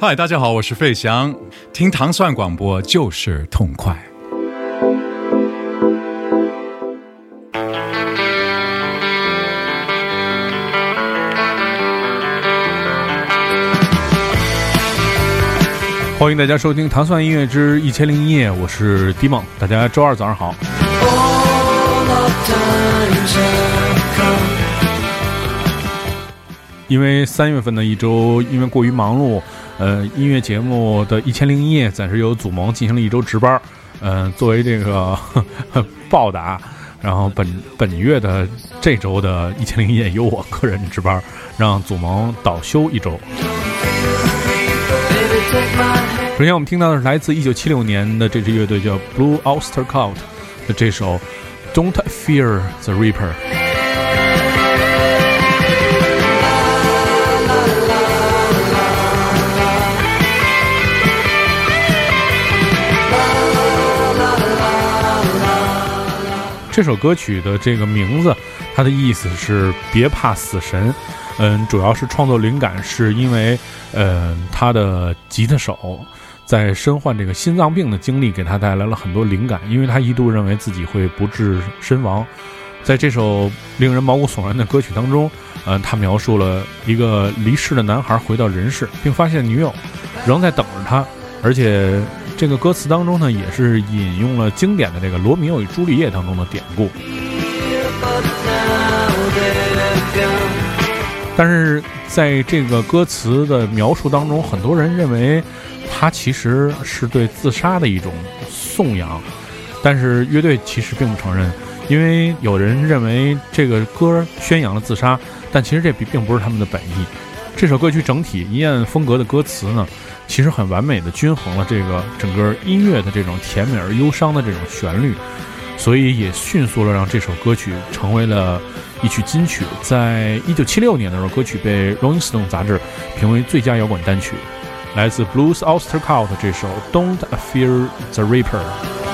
嗨，大家好，我是费翔，听糖蒜广播就是痛快。欢迎大家收听《糖蒜音乐之一千零一夜》，我是迪梦，大家周二早上好。因为三月份的一周因为过于忙碌，呃，音乐节目的一千零一夜暂时由祖萌进行了一周值班，嗯，作为这个 报答，然后本本月的这周的一千零一夜由我个人值班，让祖萌倒休一周。首先我们听到的是来自一九七六年的这支乐队叫 Blue Oyster Cult 的这首 Don't Fear the Reaper。这首歌曲的这个名字，它的意思是别怕死神。嗯，主要是创作灵感是因为，嗯，他的吉他手在身患这个心脏病的经历给他带来了很多灵感，因为他一度认为自己会不治身亡。在这首令人毛骨悚然的歌曲当中，嗯，他描述了一个离世的男孩回到人世，并发现女友仍在等着他，而且。这个歌词当中呢，也是引用了经典的这个《罗密欧与朱丽叶》当中的典故。但是在这个歌词的描述当中，很多人认为它其实是对自杀的一种颂扬，但是乐队其实并不承认，因为有人认为这个歌宣扬了自杀，但其实这并并不是他们的本意。这首歌曲整体阴暗风格的歌词呢？其实很完美的均衡了这个整个音乐的这种甜美而忧伤的这种旋律，所以也迅速了让这首歌曲成为了一曲金曲。在一九七六年的时候，歌曲被《Rolling Stone》杂志评为最佳摇滚单曲，来自 Blues Oyster Cult 这首《Don't Fear the Reaper》。don't fear the reaper.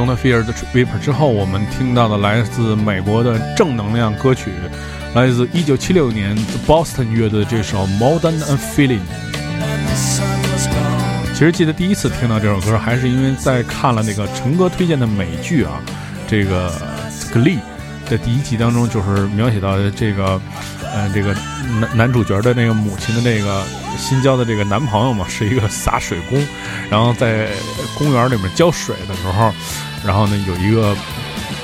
Don't Fear the Reaper 之后，我们听到的来自美国的正能量歌曲，来自1976年 Boston 乐队这首 Modern and Feeling。其实记得第一次听到这首歌，还是因为在看了那个陈哥推荐的美剧啊，这个《Glee》的第一集当中，就是描写到这个，呃，这个男男主角的那个母亲的那个新交的这个男朋友嘛，是一个洒水工，然后在公园里面浇水的时候，然后呢有一个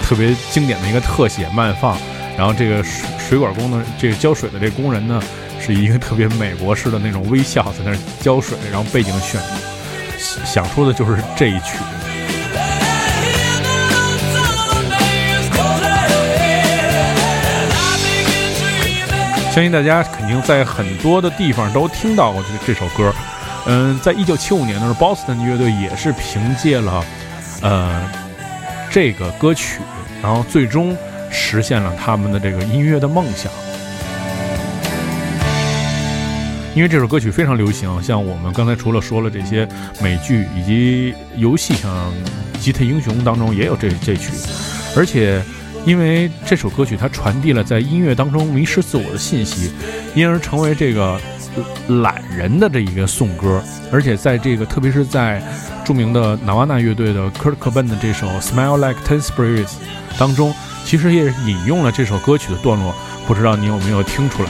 特别经典的一个特写慢放，然后这个水水管工的这个浇水的这工人呢。是一个特别美国式的那种微笑，在那儿浇水，然后背景选想出的就是这一曲。相信大家肯定在很多的地方都听到过这这首歌。嗯，在一九七五年的时候，Boston 乐队也是凭借了呃这个歌曲，然后最终实现了他们的这个音乐的梦想。因为这首歌曲非常流行，像我们刚才除了说了这些美剧以及游戏，像《吉他英雄》当中也有这这曲，而且因为这首歌曲它传递了在音乐当中迷失自我的信息，因而成为这个懒人的这一个颂歌，而且在这个特别是在著名的纳瓦纳乐队的 Kurt Cobain 的这首《Smile Like Teen Spirits》当中，其实也引用了这首歌曲的段落，不知道你有没有听出来？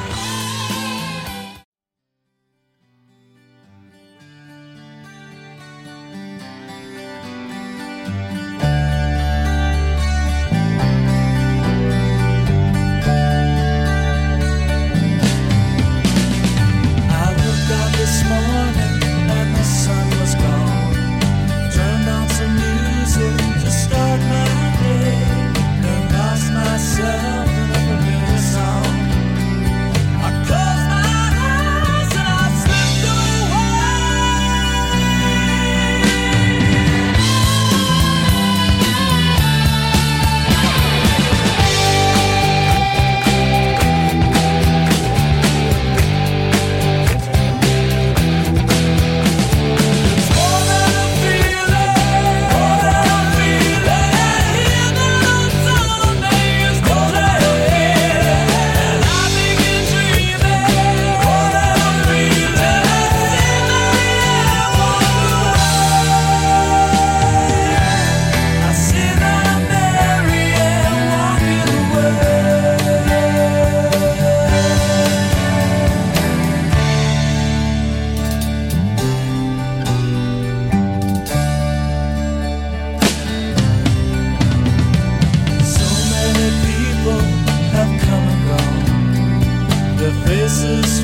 kisses.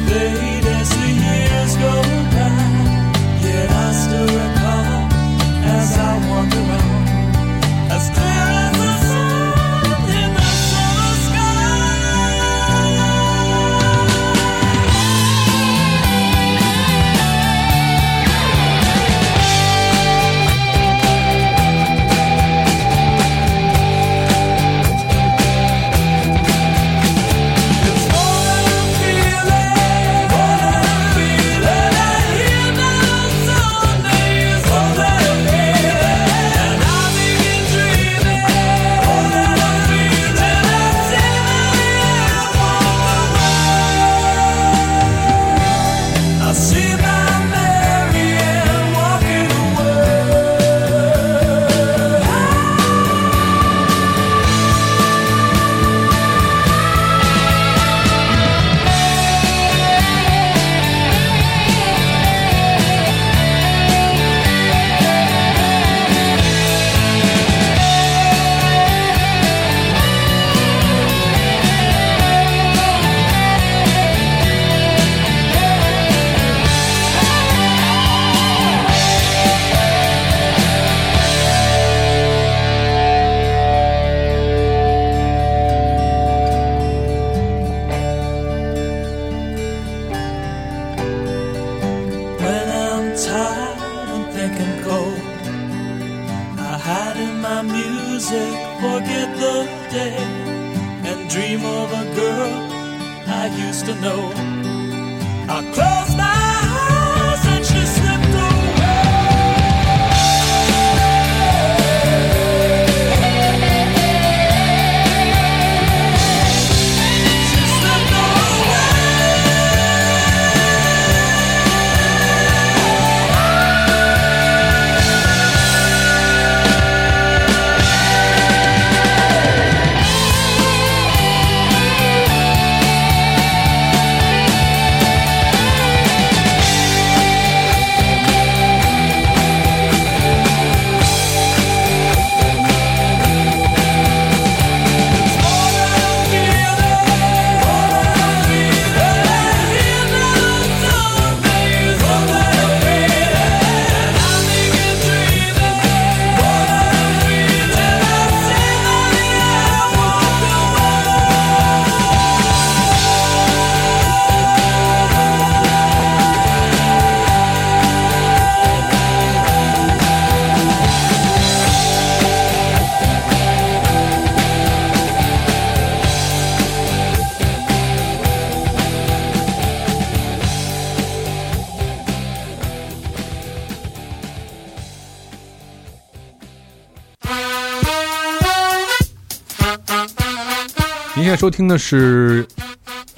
收听的是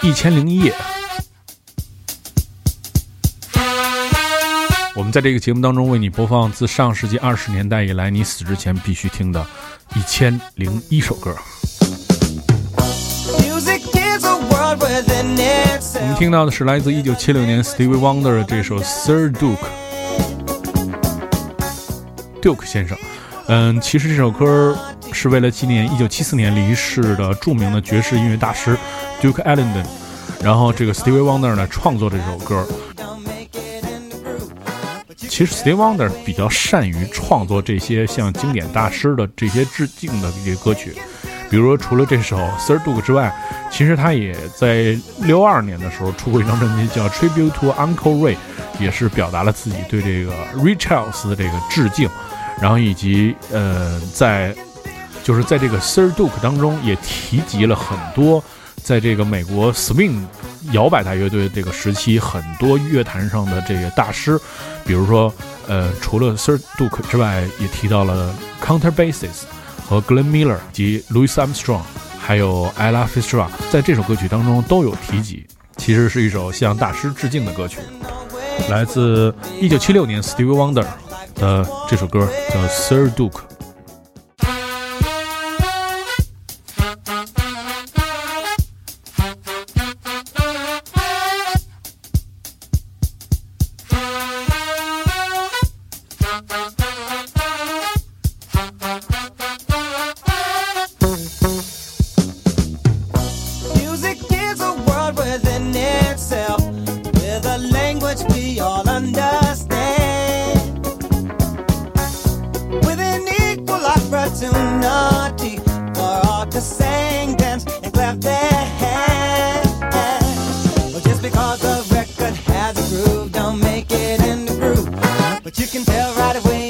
《一千零一夜》。我们在这个节目当中为你播放自上世纪二十年代以来你死之前必须听的一千零一首歌。我们听到的是来自一九七六年 Stevie Wonder 的这首 Sir Duke。Duke 先生，嗯，其实这首歌是为了纪念一九七四年离世的著名的爵士音乐大师 Duke Ellington，然后这个 Stevie Wonder 呢创作这首歌。其实 Stevie Wonder 比较善于创作这些像经典大师的这些致敬的这些歌曲，比如说除了这首 Sir Duke 之外，其实他也在六二年的时候出过一张专辑叫 Tribute to Uncle Ray，也是表达了自己对这个 Ray Charles 的这个致敬，然后以及呃在就是在这个 Sir Duke 当中也提及了很多。在这个美国 swing 摇摆大乐队这个时期，很多乐坛上的这个大师，比如说，呃，除了 Sir Duke 之外，也提到了 Counter Basses 和 Glenn Miller 及 Louis Armstrong，还有 Ella Fitzgerald，在这首歌曲当中都有提及。其实是一首向大师致敬的歌曲，来自1976年 Stevie Wonder 的这首歌叫 Sir Duke。get in the groove. But you can tell right away.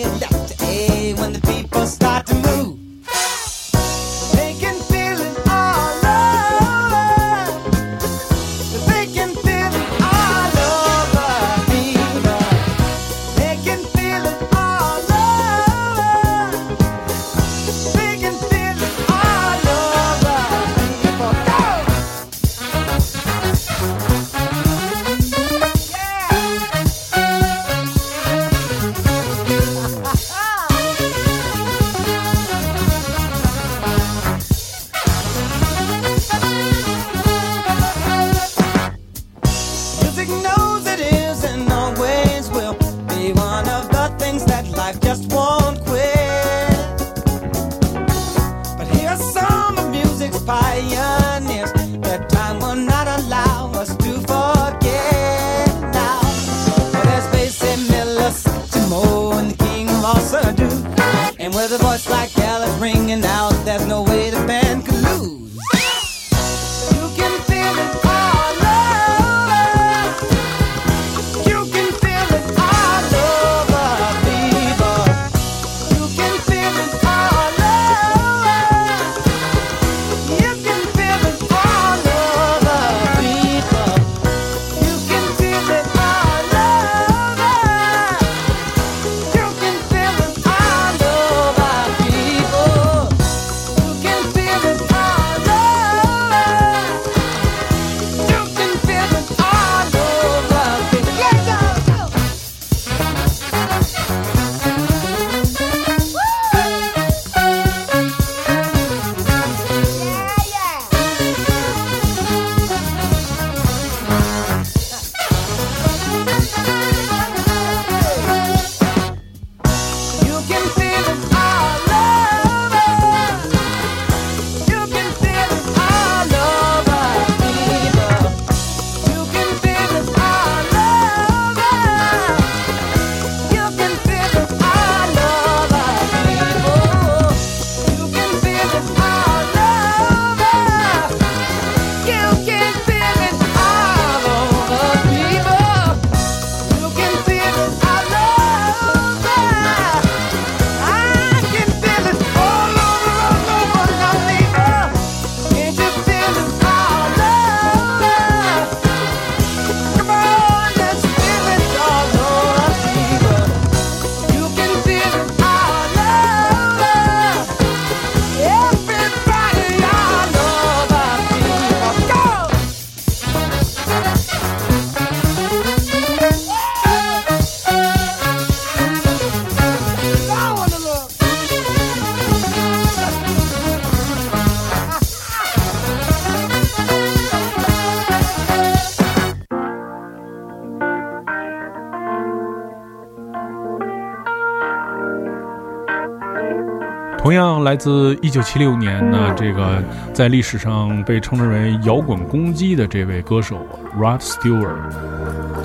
样来自一九七六年呢，这个在历史上被称之为摇滚公鸡的这位歌手 Rod Stewart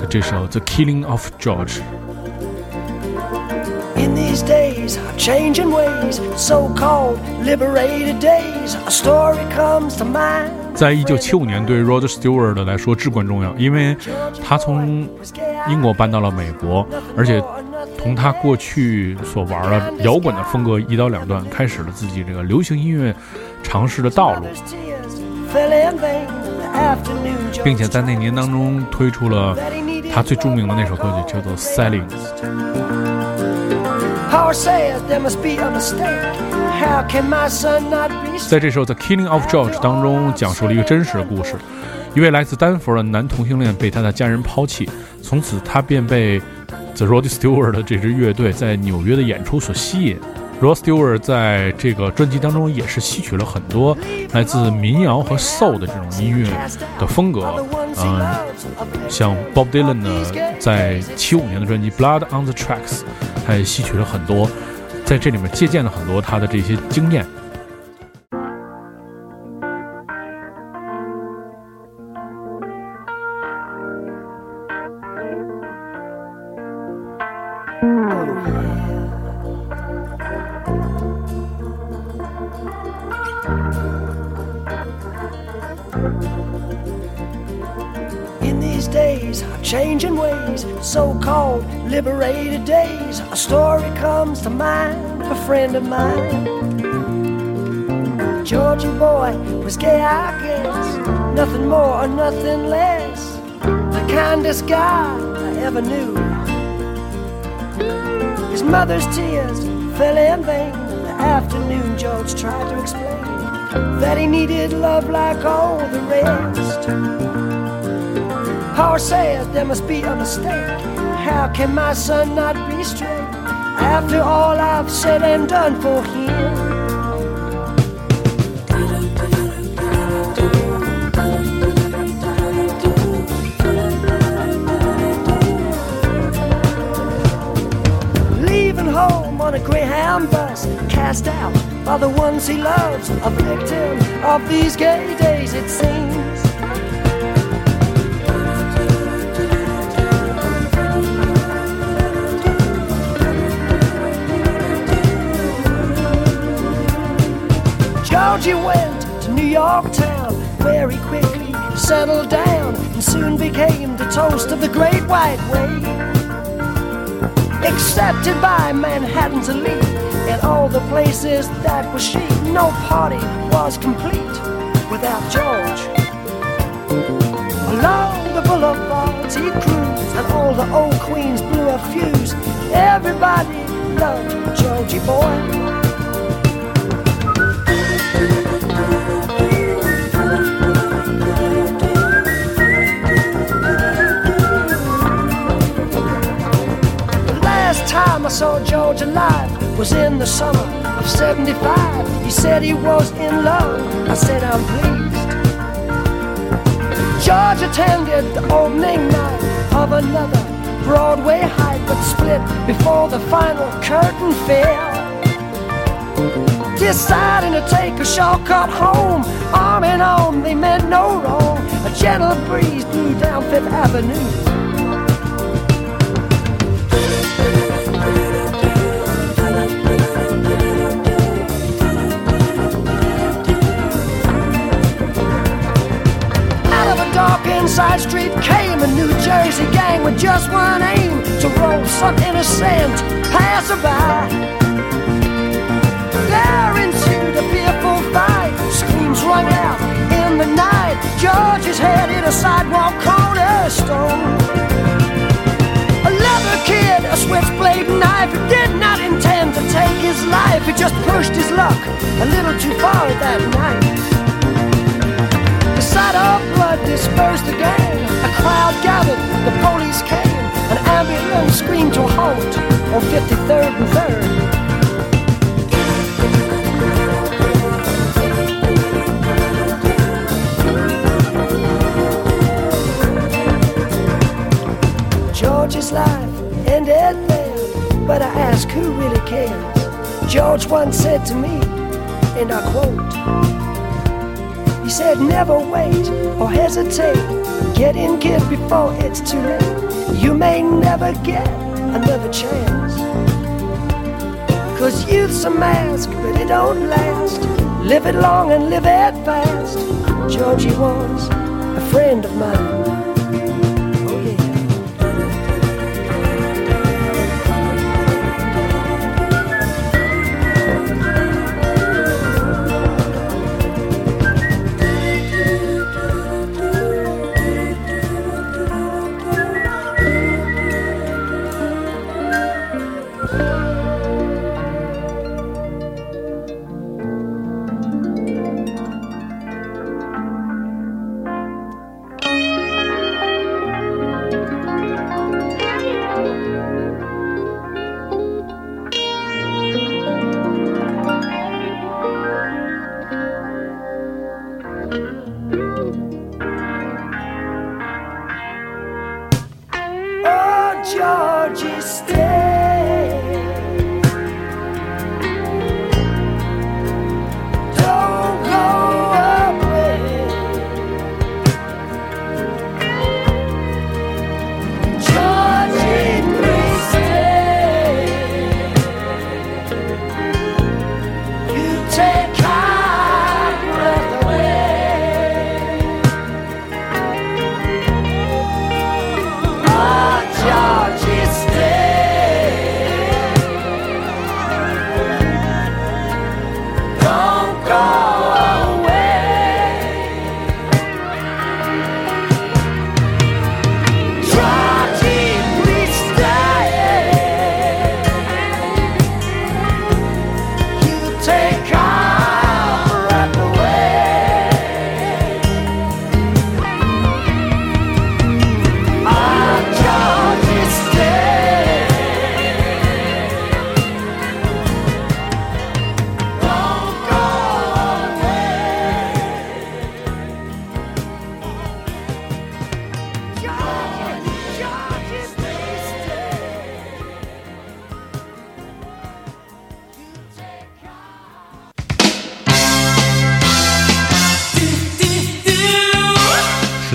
的这首《The Killing of George》。In these days of changing ways, so-called liberated days, a story comes to mind. 在一九七五年，对 Rod Stewart 来说至关重要，因为他从英国搬到了美国，而且从他过去所玩的摇滚的风格一刀两断，开始了自己这个流行音乐尝试的道路，并且在那年当中推出了他最著名的那首歌曲，叫做《Silence》。在这首《The Killing of George》当中，讲述了一个真实的故事：一位来自丹佛的男同性恋被他的家人抛弃，从此他便被 The Rod Stewart 的这支乐队在纽约的演出所吸引。Rod Stewart 在这个专辑当中也是吸取了很多来自民谣和 soul 的这种音乐的风格。嗯，像 Bob Dylan 呢，在七五年的专辑《Blood on the Tracks》，他也吸取了很多，在这里面借鉴了很多他的这些经验。Story comes to mind of a friend of mine. Georgie boy was gay, I guess, nothing more or nothing less. The kindest guy I ever knew. His mother's tears fell in vain. The afternoon, George tried to explain that he needed love like all the rest. Power says there must be a mistake. How can my son not be straight after all I've said and done for him? Leaving home on a Greyhound bus, cast out by the ones he loves, a victim of these gay days, it seems. Georgie went to New York town very quickly, settled down, and soon became the toast of the Great White Way. Accepted by Manhattan's elite in all the places that was chic, no party was complete without George. Along the boulevards he cruised, and all the old queens blew a fuse. Everybody loved Georgie boy. Was in the summer of 75. He said he was in love. I said, I'm pleased. George attended the opening night of another Broadway hype, but split before the final curtain fell. Deciding to take a shortcut home, arm in arm, they meant no wrong. A gentle breeze blew down Fifth Avenue. side street came a New Jersey gang with just one aim to roll some innocent passerby. George's head hit a sidewalk cornerstone. A leather kid, a switchblade knife, did not intend to take his life. He just pushed his luck a little too far that night The sight of blood dispersed gang. A crowd gathered, the police came. An ambulance screamed to halt on 53rd and 3rd. George once said to me, and I quote, he said, Never wait or hesitate. Get in, kid, before it's too late. You may never get another chance. Cause youth's a mask, but it don't last. Live it long and live it fast. Georgie was a friend of mine.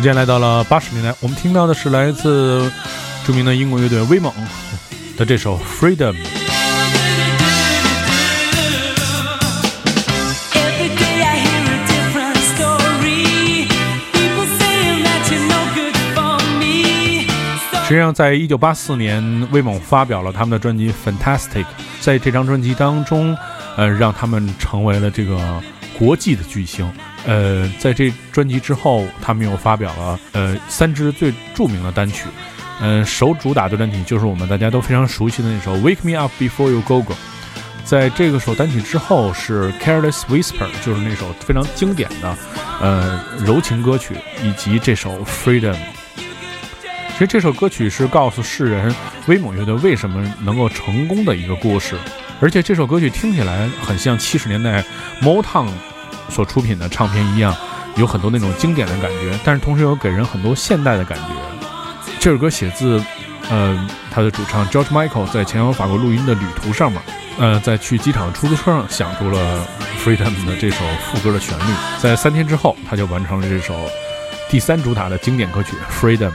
间来到了八十年代，我们听到的是来自著名的英国乐队威猛的这首《Freedom》。Every day I hear a different story. People saying that you're no good for me. 实际上，在一九八四年，威猛发表了他们的专辑《Fantastic》。在这张专辑当中，呃，让他们成为了这个国际的巨星。呃，在这专辑之后，他们又发表了呃三支最著名的单曲。呃，首主打的单曲就是我们大家都非常熟悉的那首《Wake Me Up Before You Go Go》。在这个首单曲之后是《Careless Whisper》，就是那首非常经典的呃柔情歌曲，以及这首《Freedom》。其实这首歌曲是告诉世人威猛乐队为什么能够成功的一个故事，而且这首歌曲听起来很像七十年代 Motown 所出品的唱片一样，有很多那种经典的感觉，但是同时又给人很多现代的感觉。这首歌写自，呃，他的主唱 George Michael 在前往法国录音的旅途上面，呃，在去机场的出租车上想出了 Freedom 的这首副歌的旋律，在三天之后，他就完成了这首第三主打的经典歌曲 Freedom。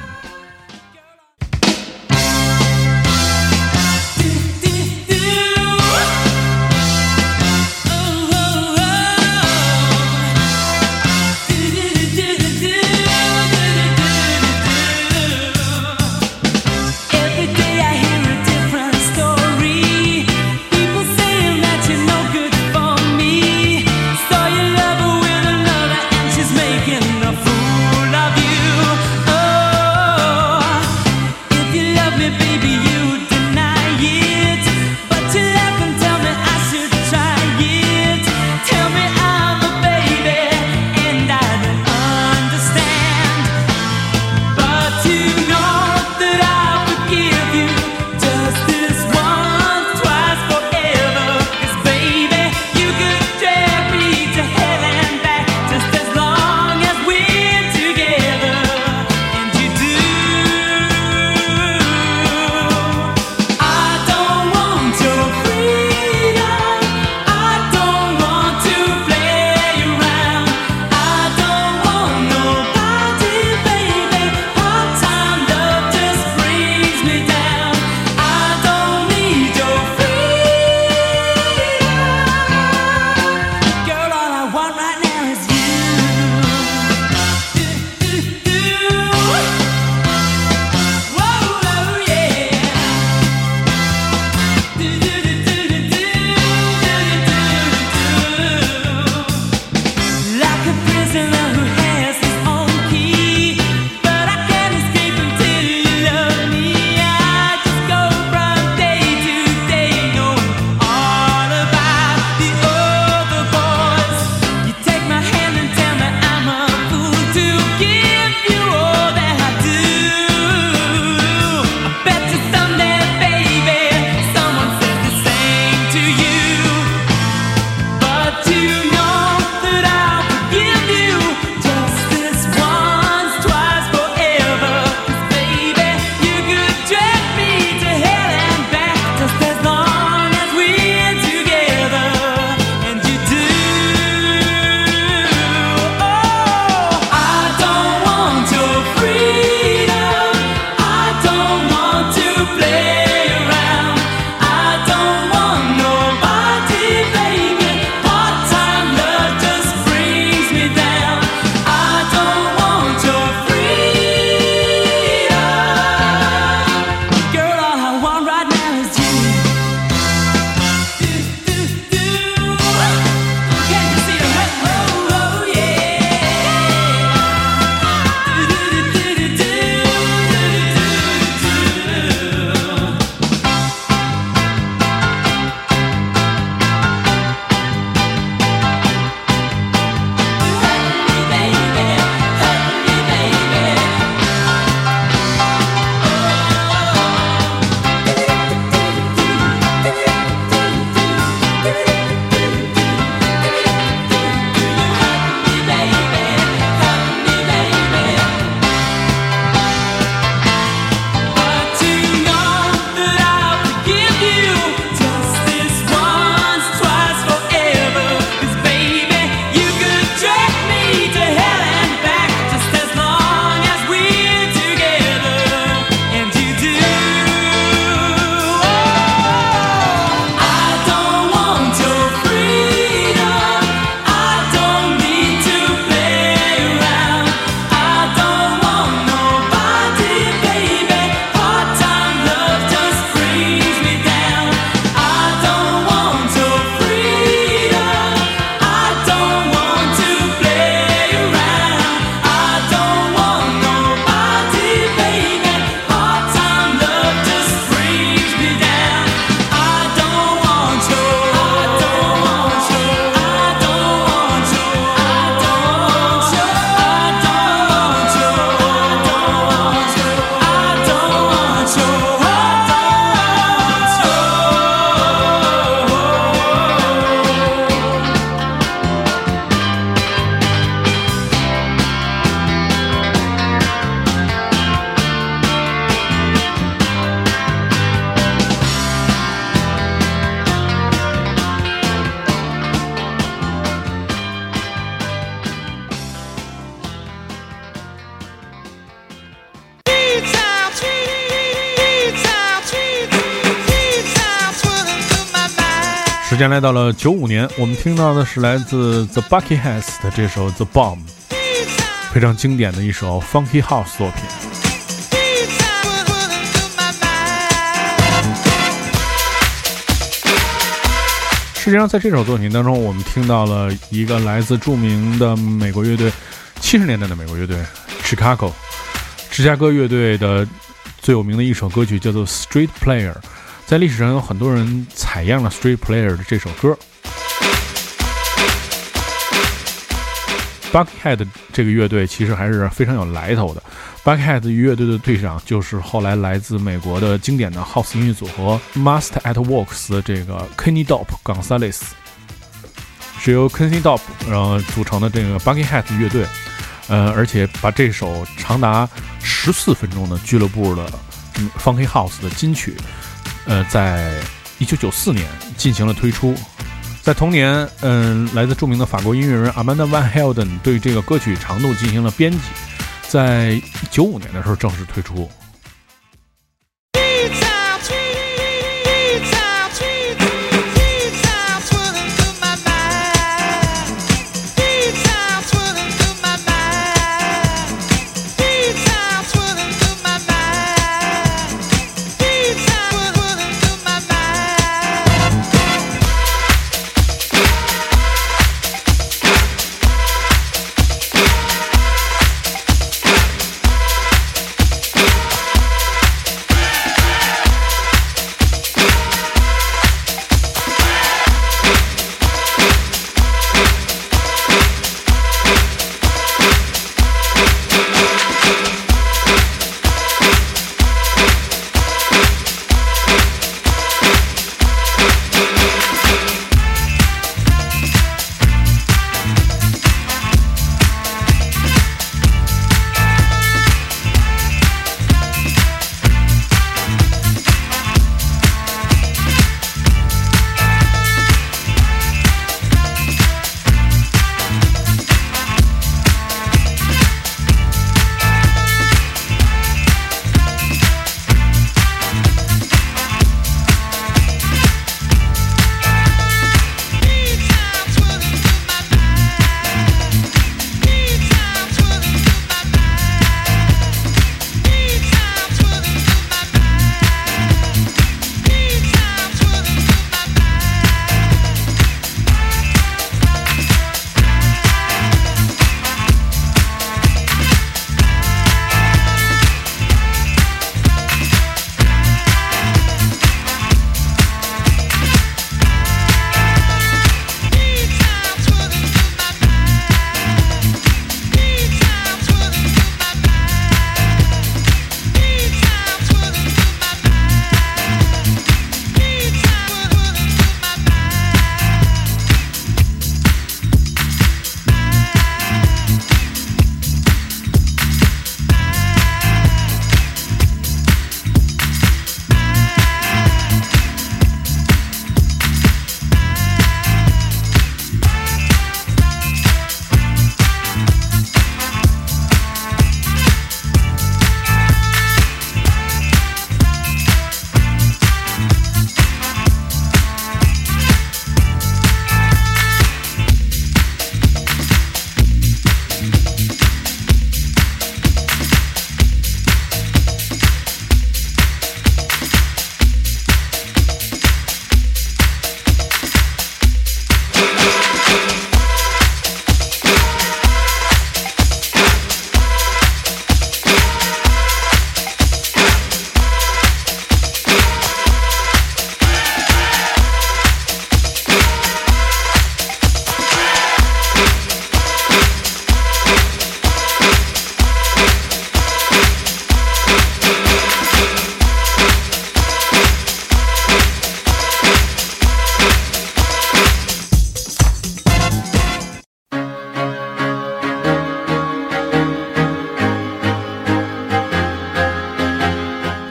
时间来到了九五年，我们听到的是来自 The Buckyheads 的这首《The Bomb》，非常经典的一首 Funky House 作品。实际上，在这首作品当中，我们听到了一个来自著名的美国乐队，七十年代的美国乐队 Chicago，芝加哥乐队的最有名的一首歌曲叫做《Street Player》。在历史上有很多人采样了《Street Player》的这首歌。Buckhead 这个乐队其实还是非常有来头的。Buckhead 乐队的队长就是后来来自美国的经典的 House 音乐组合 Master at Works 的这个 Kenny d o p Gonzalez，是由 Kenny d o p 然后组成的这个 Buckhead 乐队。呃，而且把这首长达十四分钟的俱乐部的嗯 Funky House 的金曲。呃，在一九九四年进行了推出，在同年，嗯、来自著名的法国音乐人 Amanda Van Helden 对这个歌曲长度进行了编辑，在九五年的时候正式推出。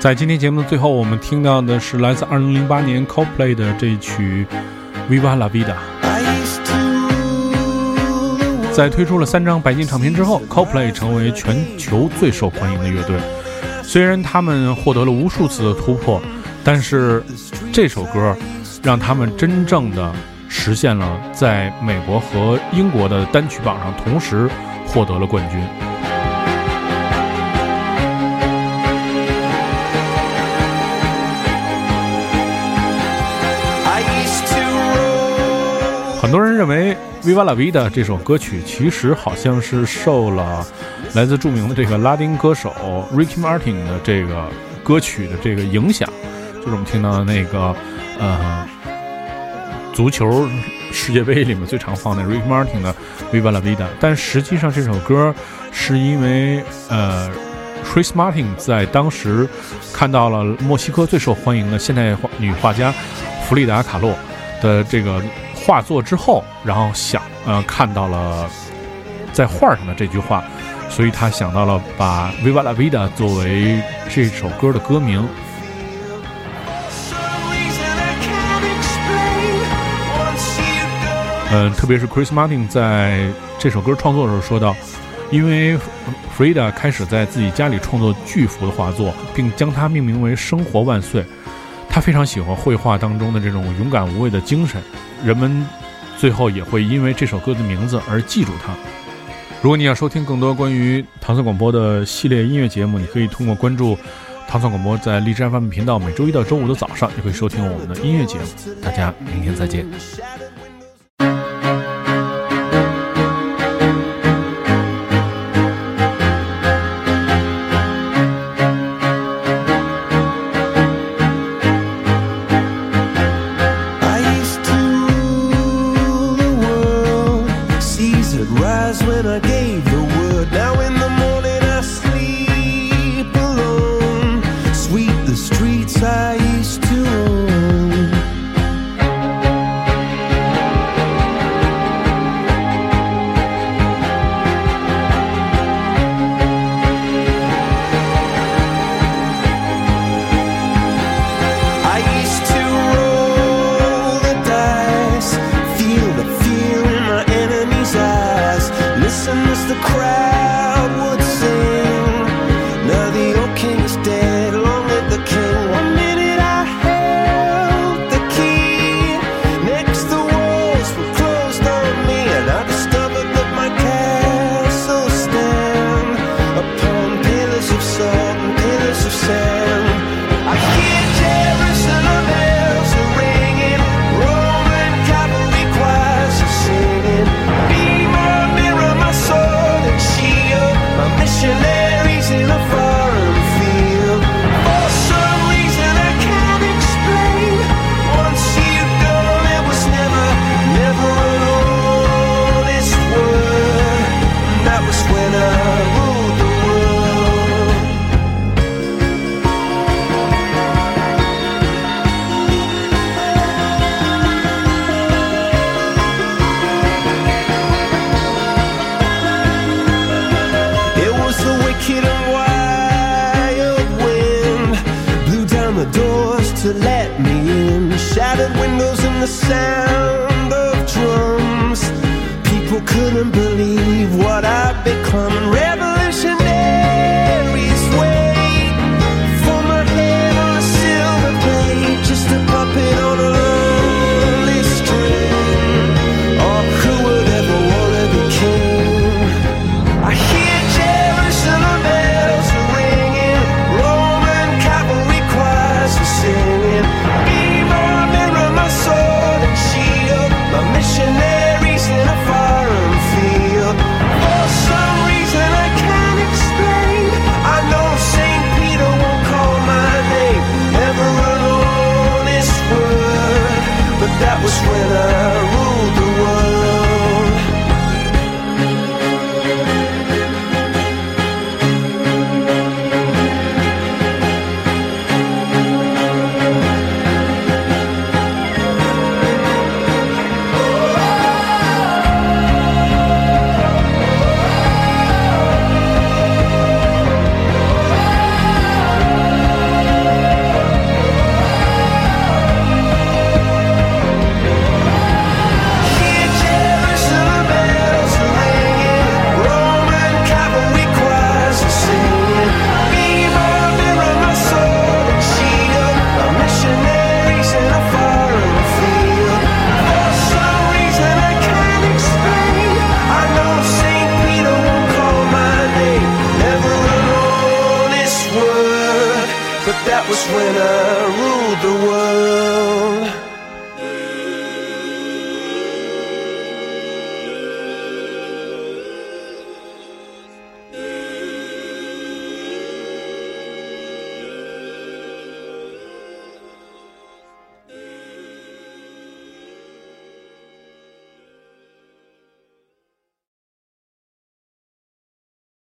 在今天节目的最后，我们听到的是来自2008年 Coldplay 的这一曲《Viva La Vida》。在推出了三张白金唱片之后，Coldplay 成为全球最受欢迎的乐队。虽然他们获得了无数次的突破，但是这首歌让他们真正的实现了在美国和英国的单曲榜上同时获得了冠军。很多人认为《Viva la Vida》这首歌曲其实好像是受了来自著名的这个拉丁歌手 Ricky Martin 的这个歌曲的这个影响，就是我们听到的那个呃足球世界杯里面最常放的 Ricky Martin 的《Viva la Vida》，但实际上这首歌是因为呃 Chris Martin 在当时看到了墨西哥最受欢迎的现代画女画家弗里达·卡洛的这个画作之后，然后想呃看到了在画上的这句话，所以他想到了把《Viva la Vida》作为这首歌的歌名。嗯，特别是 Chris Martin 在这首歌创作的时候说到，因为 Frida 开始在自己家里创作巨幅的画作，并将它命名为“生活万岁”。他非常喜欢绘画当中的这种勇敢无畏的精神，人们最后也会因为这首歌的名字而记住他。如果你要收听更多关于唐宋广播的系列音乐节目，你可以通过关注唐宋广播在荔枝 FM 频道，每周一到周五的早上，就可以收听我们的音乐节目。大家明天再见。